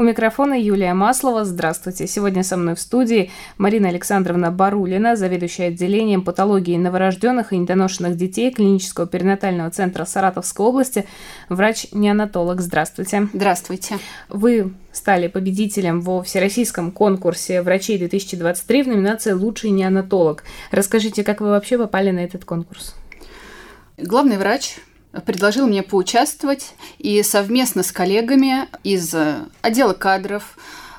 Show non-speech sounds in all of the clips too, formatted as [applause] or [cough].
У микрофона Юлия Маслова. Здравствуйте. Сегодня со мной в студии Марина Александровна Барулина, заведующая отделением патологии новорожденных и недоношенных детей клинического перинатального центра Саратовской области, врач-неонатолог. Здравствуйте. Здравствуйте. Вы стали победителем во всероссийском конкурсе врачей 2023 в номинации «Лучший неонатолог». Расскажите, как вы вообще попали на этот конкурс? Главный врач предложил мне поучаствовать и совместно с коллегами из отдела кадров,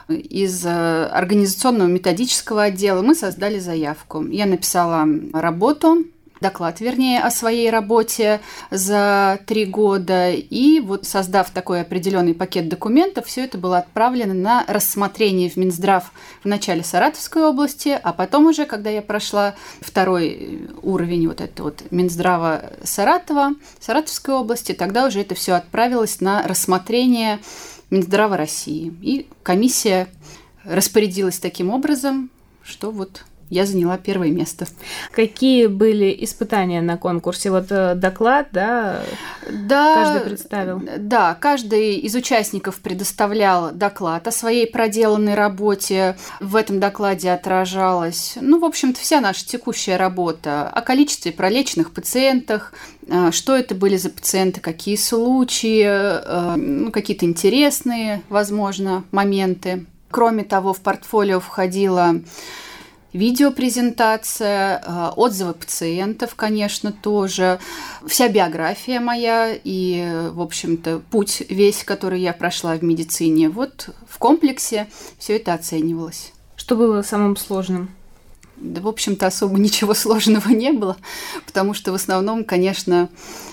из организационного методического отдела мы создали заявку. Я написала работу, доклад, вернее, о своей работе за три года. И вот создав такой определенный пакет документов, все это было отправлено на рассмотрение в Минздрав в начале Саратовской области, а потом уже, когда я прошла второй уровень вот этого вот Минздрава Саратова, Саратовской области, тогда уже это все отправилось на рассмотрение Минздрава России. И комиссия распорядилась таким образом, что вот я заняла первое место. Какие были испытания на конкурсе? Вот э, доклад, да? Да. Каждый представил. Да, каждый из участников предоставлял доклад о своей проделанной работе. В этом докладе отражалась, ну, в общем-то, вся наша текущая работа о количестве пролеченных пациентах, э, что это были за пациенты, какие случаи, э, ну, какие-то интересные, возможно, моменты. Кроме того, в портфолио входила видеопрезентация, э, отзывы пациентов, конечно, тоже, вся биография моя и, в общем-то, путь весь, который я прошла в медицине. Вот в комплексе все это оценивалось. Что было самым сложным? Да, в общем-то, особо ничего [laughs] сложного не было, потому что в основном, конечно,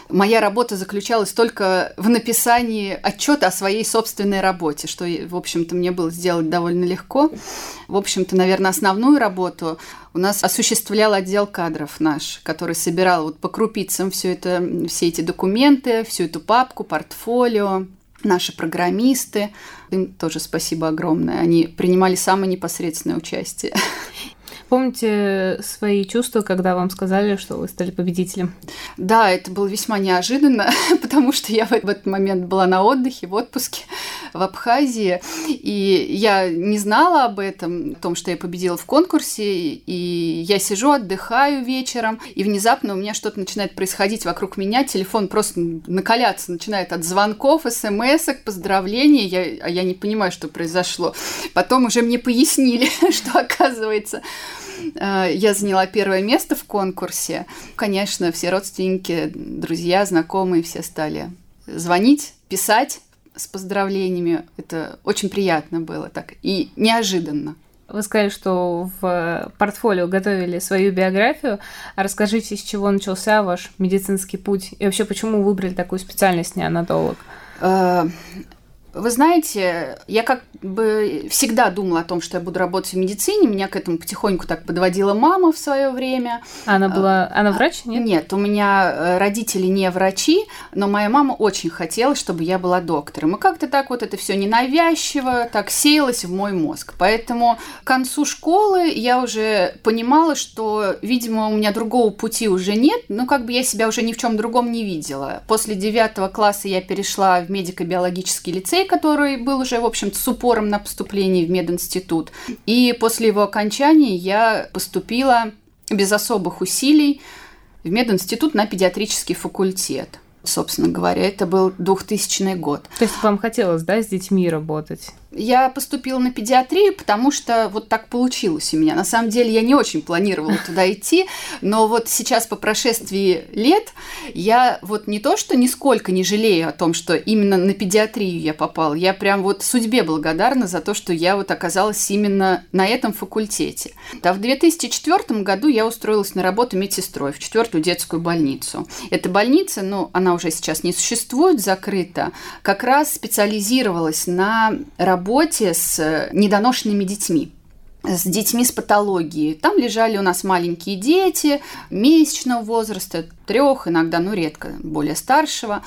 моя работа заключалась только в написании отчета о своей собственной работе, что, в общем-то, мне было сделать довольно легко. В общем-то, наверное, основную работу у нас осуществлял отдел кадров наш, который собирал вот по крупицам все это, все эти документы, всю эту папку, портфолио, наши программисты. Им тоже спасибо огромное. Они принимали самое непосредственное участие. [laughs] Помните свои чувства, когда вам сказали, что вы стали победителем? Да, это было весьма неожиданно, [laughs] потому что я в этот момент была на отдыхе, в отпуске в Абхазии, и я не знала об этом, о том, что я победила в конкурсе, и я сижу, отдыхаю вечером, и внезапно у меня что-то начинает происходить вокруг меня, телефон просто накаляться начинает от звонков, смс поздравлений, я, а я не понимаю, что произошло. Потом уже мне пояснили, [laughs] что оказывается Э, я заняла первое место в конкурсе. Конечно, все родственники, друзья, знакомые все стали звонить, писать с поздравлениями. Это очень приятно было так и неожиданно. Вы сказали, что в портфолио готовили свою биографию. А расскажите, с чего начался ваш медицинский путь и вообще почему выбрали такую специальность неонатолог? Вы знаете, я как бы всегда думала о том, что я буду работать в медицине. Меня к этому потихоньку так подводила мама в свое время. Она была, она врач, нет? Нет, у меня э, родители не врачи, но моя мама очень хотела, чтобы я была доктором. И как-то так вот это все ненавязчиво, так сеялось в мой мозг. Поэтому к концу школы я уже понимала, что, видимо, у меня другого пути уже нет, но как бы я себя уже ни в чем другом не видела. После девятого класса я перешла в медико-биологический лицей, который был уже, в общем-то, с упором на поступление в мединститут. И после его окончания я поступила без особых усилий в мединститут на педиатрический факультет. Собственно говоря, это был 2000 год. То есть вам хотелось, да, с детьми работать? Я поступила на педиатрию, потому что вот так получилось у меня. На самом деле я не очень планировала туда идти, но вот сейчас по прошествии лет я вот не то, что нисколько не жалею о том, что именно на педиатрию я попала. Я прям вот судьбе благодарна за то, что я вот оказалась именно на этом факультете. Да, в 2004 году я устроилась на работу медсестрой в четвертую детскую больницу. Эта больница, ну, она уже сейчас не существует, закрыта, как раз специализировалась на работе работе с недоношенными детьми. с детьми с патологией. Там лежали у нас маленькие дети месячного возраста, трех, иногда, ну, редко, более старшего.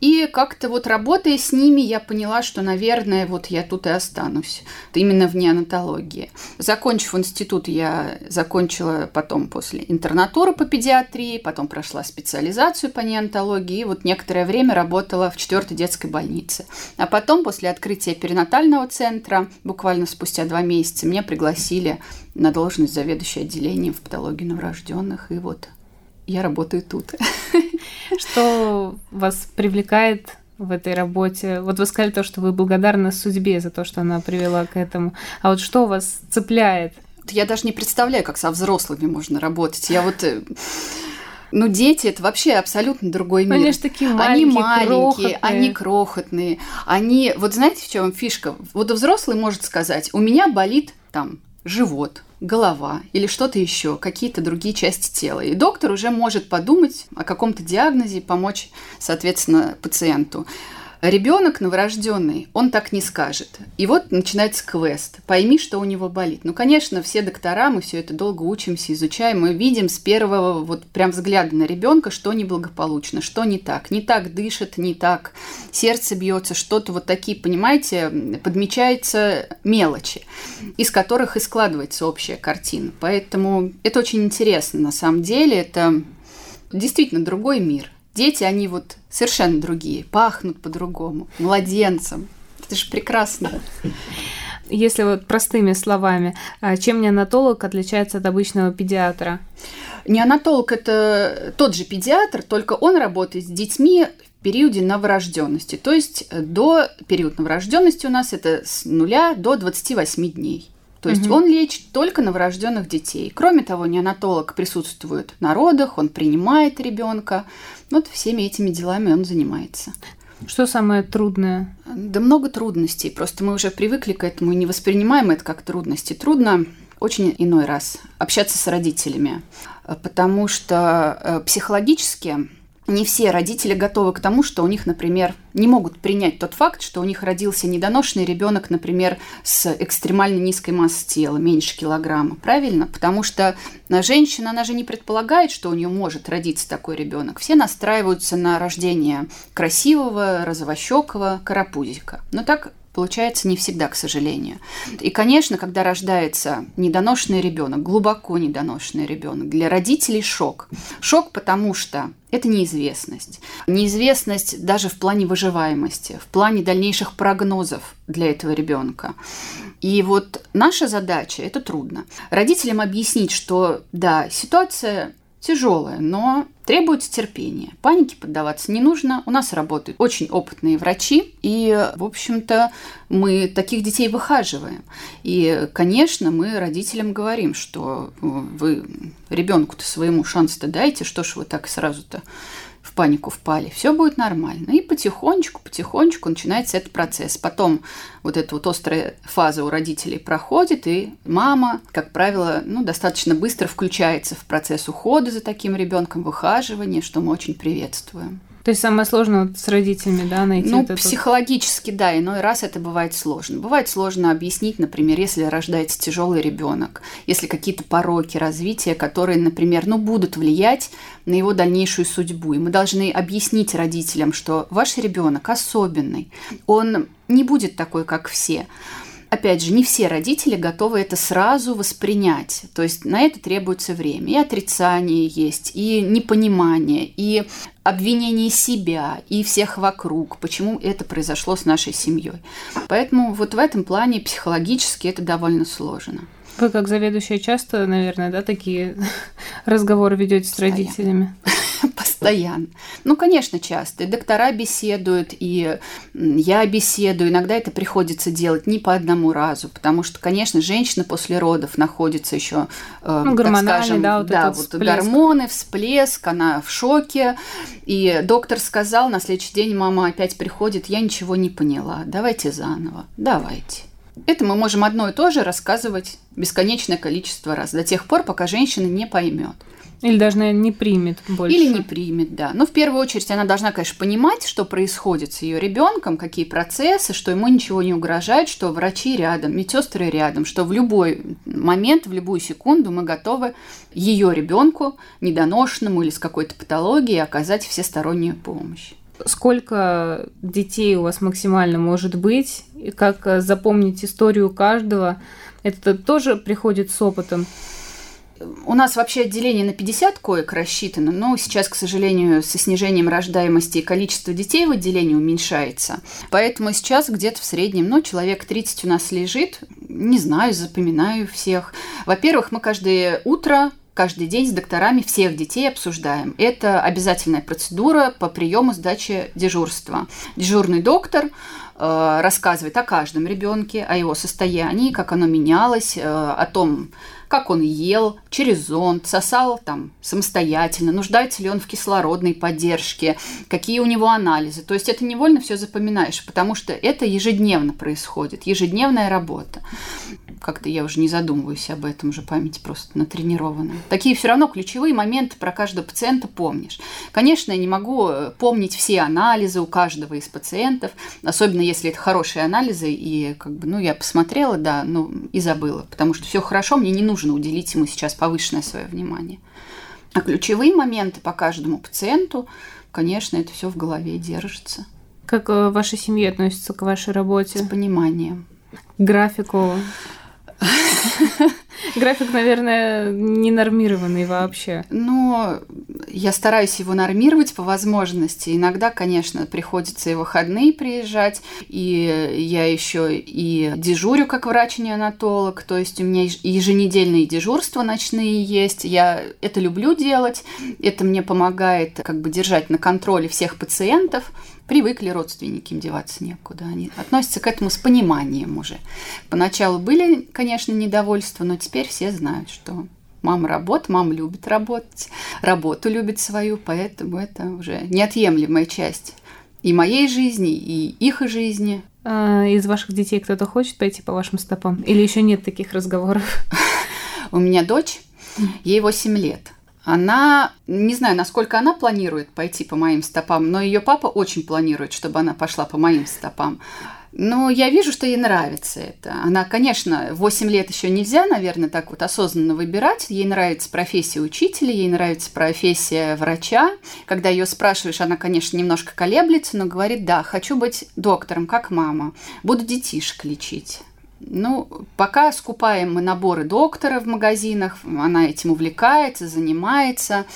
И как-то вот работая с ними, я поняла, что, наверное, вот я тут и останусь. Именно в неонатологии. Закончив институт, я закончила потом после интернатуры по педиатрии, потом прошла специализацию по неонатологии, и вот некоторое время работала в четвертой детской больнице. А потом, после открытия перинатального центра, буквально спустя два месяца, меня пригласили на должность заведующей отделением в патологии новорожденных, и вот я работаю тут. [laughs] Что вас привлекает в этой работе? Вот вы сказали то, что вы благодарны судьбе за то, что она привела к этому. А вот что вас цепляет? Я даже не представляю, как со взрослыми можно работать. Я вот э, ну, дети это вообще абсолютно другой мир. Они же такие маленькие, Они маленькие, крохотные. они крохотные. Они, вот знаете, в чем фишка? Вот взрослый может сказать, у меня болит там живот, голова или что-то еще, какие-то другие части тела. И доктор уже может подумать о каком-то диагнозе и помочь, соответственно, пациенту. Ребенок новорожденный, он так не скажет. И вот начинается квест. Пойми, что у него болит. Ну, конечно, все доктора, мы все это долго учимся, изучаем, мы видим с первого вот прям взгляда на ребенка, что неблагополучно, что не так. Не так дышит, не так. Сердце бьется, что-то вот такие, понимаете, подмечаются мелочи, из которых и складывается общая картина. Поэтому это очень интересно на самом деле. Это действительно другой мир. Дети, они вот совершенно другие, пахнут по-другому, младенцам. Это же прекрасно. Если вот простыми словами, а чем неонатолог отличается от обычного педиатра? Неонатолог – это тот же педиатр, только он работает с детьми в периоде новорожденности. То есть до периода новорожденности у нас это с нуля до 28 дней. То есть угу. он лечит только новорожденных детей. Кроме того, неонатолог присутствует на родах, он принимает ребенка. Вот всеми этими делами он занимается. Что самое трудное? Да много трудностей. Просто мы уже привыкли к этому и не воспринимаем это как трудности. Трудно очень иной раз общаться с родителями, потому что э, психологически не все родители готовы к тому, что у них, например, не могут принять тот факт, что у них родился недоношенный ребенок, например, с экстремально низкой массой тела, меньше килограмма. Правильно? Потому что женщина, она же не предполагает, что у нее может родиться такой ребенок. Все настраиваются на рождение красивого, розовощекого карапузика. Но так Получается не всегда, к сожалению. И, конечно, когда рождается недоношенный ребенок, глубоко недоношенный ребенок, для родителей шок. Шок, потому что это неизвестность. Неизвестность даже в плане выживаемости, в плане дальнейших прогнозов для этого ребенка. И вот наша задача, это трудно, родителям объяснить, что да, ситуация тяжелая, но требуется терпения. Панике поддаваться не нужно. У нас работают очень опытные врачи, и, в общем-то, мы таких детей выхаживаем. И, конечно, мы родителям говорим, что вы ребенку-то своему шанс-то дайте, что ж вы так сразу-то в панику впали, все будет нормально. И потихонечку, потихонечку начинается этот процесс. Потом вот эта вот острая фаза у родителей проходит, и мама, как правило, ну, достаточно быстро включается в процесс ухода за таким ребенком, выхаживания, что мы очень приветствуем. То есть самое сложное вот с родителями, да, найти Ну, вот психологически, да, иной раз это бывает сложно. Бывает сложно объяснить, например, если рождается тяжелый ребенок, если какие-то пороки развития, которые, например, ну, будут влиять на его дальнейшую судьбу. И мы должны объяснить родителям, что ваш ребенок особенный, он не будет такой, как все опять же, не все родители готовы это сразу воспринять. То есть на это требуется время. И отрицание есть, и непонимание, и обвинение себя и всех вокруг, почему это произошло с нашей семьей. Поэтому вот в этом плане психологически это довольно сложно. Вы как заведующая часто, наверное, да, такие [laughs] разговоры ведете с родителями? Постоянно. Ну, конечно, часто. И доктора беседуют, и я беседую. Иногда это приходится делать не по одному разу, потому что, конечно, женщина после родов находится еще, э, ну, так скажем, да, вот, да, вот гормоны, всплеск, она в шоке. И доктор сказал, на следующий день мама опять приходит, я ничего не поняла, давайте заново, давайте. Это мы можем одно и то же рассказывать бесконечное количество раз, до тех пор, пока женщина не поймет. Или даже, наверное, не примет больше. Или не примет, да. Но в первую очередь она должна, конечно, понимать, что происходит с ее ребенком, какие процессы, что ему ничего не угрожает, что врачи рядом, медсестры рядом, что в любой момент, в любую секунду мы готовы ее ребенку, недоношенному или с какой-то патологией, оказать всестороннюю помощь. Сколько детей у вас максимально может быть? И как э, запомнить историю каждого? Это тоже приходит с опытом? У нас вообще отделение на 50 коек рассчитано, но сейчас, к сожалению, со снижением рождаемости и количество детей в отделении уменьшается. Поэтому сейчас где-то в среднем, ну, человек 30 у нас лежит. Не знаю, запоминаю всех. Во-первых, мы каждое утро каждый день с докторами всех детей обсуждаем. Это обязательная процедура по приему сдачи дежурства. Дежурный доктор э, рассказывает о каждом ребенке, о его состоянии, как оно менялось, э, о том, как он ел, через зонд, сосал там самостоятельно, нуждается ли он в кислородной поддержке, какие у него анализы. То есть это невольно все запоминаешь, потому что это ежедневно происходит, ежедневная работа как-то я уже не задумываюсь об этом, уже память просто натренирована. Такие все равно ключевые моменты про каждого пациента помнишь. Конечно, я не могу э, помнить все анализы у каждого из пациентов, особенно если это хорошие анализы, и как бы, ну, я посмотрела, да, ну, и забыла, потому что все хорошо, мне не нужно уделить ему сейчас повышенное свое внимание. А ключевые моменты по каждому пациенту, конечно, это все в голове держится. Как э, ваша семья относится к вашей работе? С пониманием. графику [laughs] График, наверное, не нормированный вообще. Но я стараюсь его нормировать по возможности. Иногда, конечно, приходится и выходные приезжать, и я еще и дежурю как врач-неонатолог, то есть у меня еженедельные дежурства ночные есть. Я это люблю делать, это мне помогает как бы держать на контроле всех пациентов привыкли родственники, им деваться некуда. Они относятся к этому с пониманием уже. Поначалу были, конечно, недовольства, но теперь все знают, что мама работает, мама любит работать, работу любит свою, поэтому это уже неотъемлемая часть и моей жизни, и их жизни. А из ваших детей кто-то хочет пойти по вашим стопам? Или еще нет таких разговоров? [laughs] У меня дочь, ей 8 лет. Она, не знаю, насколько она планирует пойти по моим стопам, но ее папа очень планирует, чтобы она пошла по моим стопам. Но я вижу, что ей нравится это. Она, конечно, 8 лет еще нельзя, наверное, так вот осознанно выбирать. Ей нравится профессия учителя, ей нравится профессия врача. Когда ее спрашиваешь, она, конечно, немножко колеблется, но говорит, да, хочу быть доктором, как мама. Буду детишек лечить. Ну, пока скупаем мы наборы доктора в магазинах, она этим увлекается, занимается,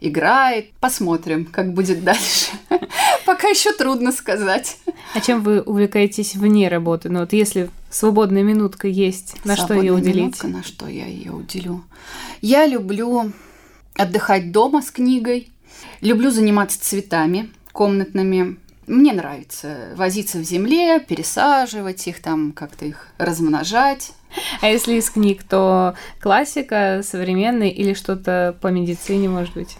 играет. Посмотрим, как будет дальше. [laughs] Пока еще трудно сказать. А чем вы увлекаетесь вне работы? Ну вот если свободная минутка есть, на что ее уделить? Минутка, на что я ее уделю? Я люблю отдыхать дома с книгой, люблю заниматься цветами комнатными. Мне нравится возиться в земле, пересаживать их, там как-то их размножать. А если из книг, то классика, современный или что-то по медицине, может быть?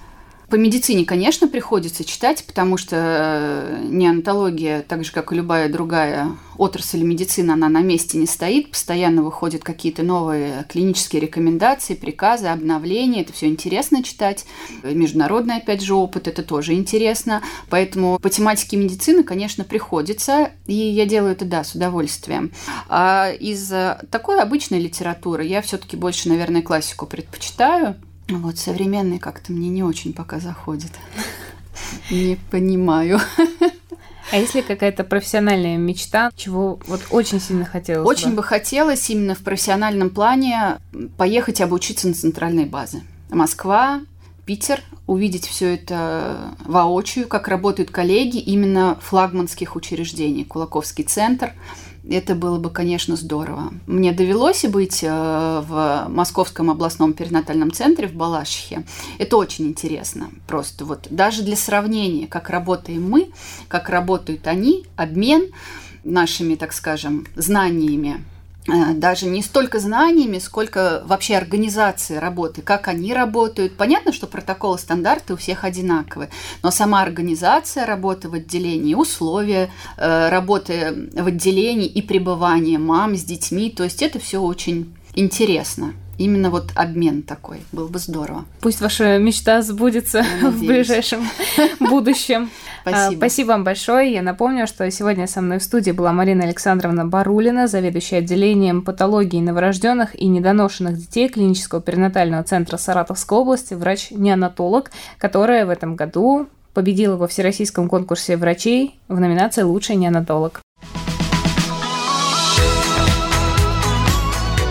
По медицине, конечно, приходится читать, потому что э, неонатология, так же, как и любая другая отрасль медицины, она на месте не стоит. Постоянно выходят какие-то новые клинические рекомендации, приказы, обновления. Это все интересно читать. Международный, опять же, опыт, это тоже интересно. Поэтому по тематике медицины, конечно, приходится. И я делаю это, да, с удовольствием. А из такой обычной литературы я все-таки больше, наверное, классику предпочитаю. Вот современный как-то мне не очень пока заходит. Не понимаю. А если какая-то профессиональная мечта, чего вот очень сильно хотелось Очень бы? бы хотелось именно в профессиональном плане поехать обучиться на центральной базе. Москва, Питер, увидеть все это воочию, как работают коллеги именно флагманских учреждений. Кулаковский центр – это было бы, конечно, здорово. Мне довелось быть э, в Московском областном перинатальном центре в Балашихе. Это очень интересно. Просто вот даже для сравнения, как работаем мы, как работают они, обмен нашими, так скажем, знаниями даже не столько знаниями, сколько вообще организацией работы, как они работают. Понятно, что протоколы, стандарты у всех одинаковые, но сама организация работы в отделении, условия э, работы в отделении и пребывания мам с детьми, то есть это все очень интересно. Именно вот обмен такой. Было бы здорово. Пусть ваша мечта сбудется в ближайшем [laughs] будущем. Спасибо. Спасибо вам большое. Я напомню, что сегодня со мной в студии была Марина Александровна Барулина, заведующая отделением патологии новорожденных и недоношенных детей клинического перинатального центра Саратовской области, врач-неонатолог, которая в этом году победила во всероссийском конкурсе врачей в номинации «Лучший неонатолог».